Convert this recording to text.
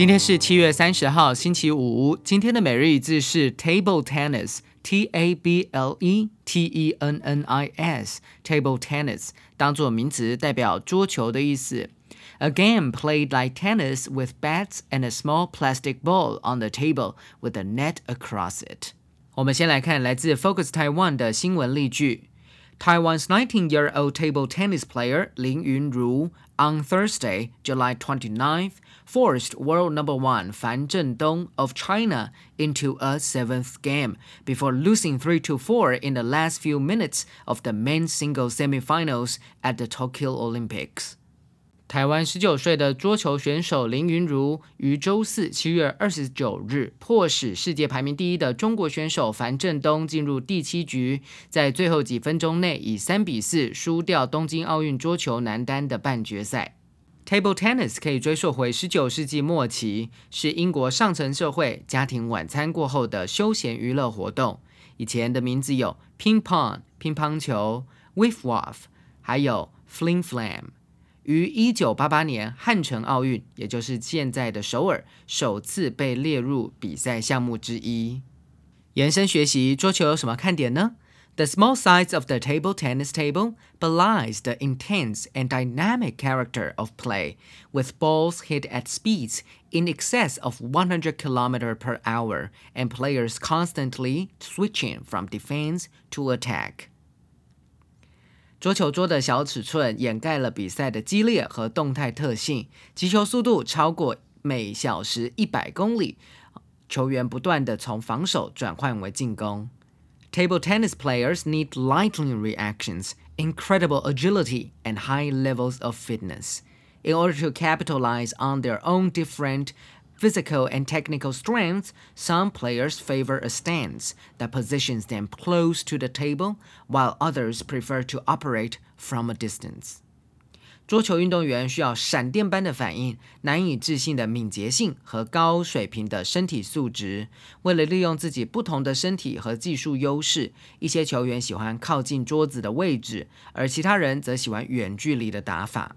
今天是七月三十号，星期五。今天的每日一字是 table tennis。T A B L E T E N N I S table tennis 当做名词代表桌球的意思。A game played like tennis with bats and a small plastic ball on the table with a net across it。我们先来看来自 Focus Taiwan 的新闻例句。 Taiwan's 19-year-old table tennis player Lin Yunru on Thursday, July 29th, forced world number one Fan Zhendong of China into a seventh game before losing 3-4 in the last few minutes of the men's singles semifinals at the Tokyo Olympics. 台湾十九岁的桌球选手林云如于周四七月二十九日迫使世界排名第一的中国选手樊振东进入第七局，在最后几分钟内以三比四输掉东京奥运桌球男单的半决赛。Table tennis 可以追溯回十九世纪末期，是英国上层社会家庭晚餐过后的休闲娱乐活动。以前的名字有 ping pong 乒乓球、wiff waff，还有 fling flam。于一九八八年汉城奥运，也就是现在的首尔，首次被列入比赛项目之一。延伸学习桌球有什么看点呢？The small size of the table tennis table belies the intense and dynamic character of play, with balls hit at speeds in excess of 100 km per hour and players constantly switching from defense to attack. 桌球桌的小尺寸掩盖了比赛的激烈和动态特性，击球速度超过每小时一百公里，球员不断的从防守转换为进攻。Table tennis players need lightning reactions, incredible agility, and high levels of fitness in order to capitalize on their own different physical and technical strengths, some players favor a stance that positions them close to the table, while others prefer to operate from a distance. 桌球运动员需要闪电般的反应、难以置信的敏捷性和高水平的身体素质。为了利用自己不同的身体和技术优势，一些球员喜欢靠近桌子的位置，而其他人则喜欢远距离的打法。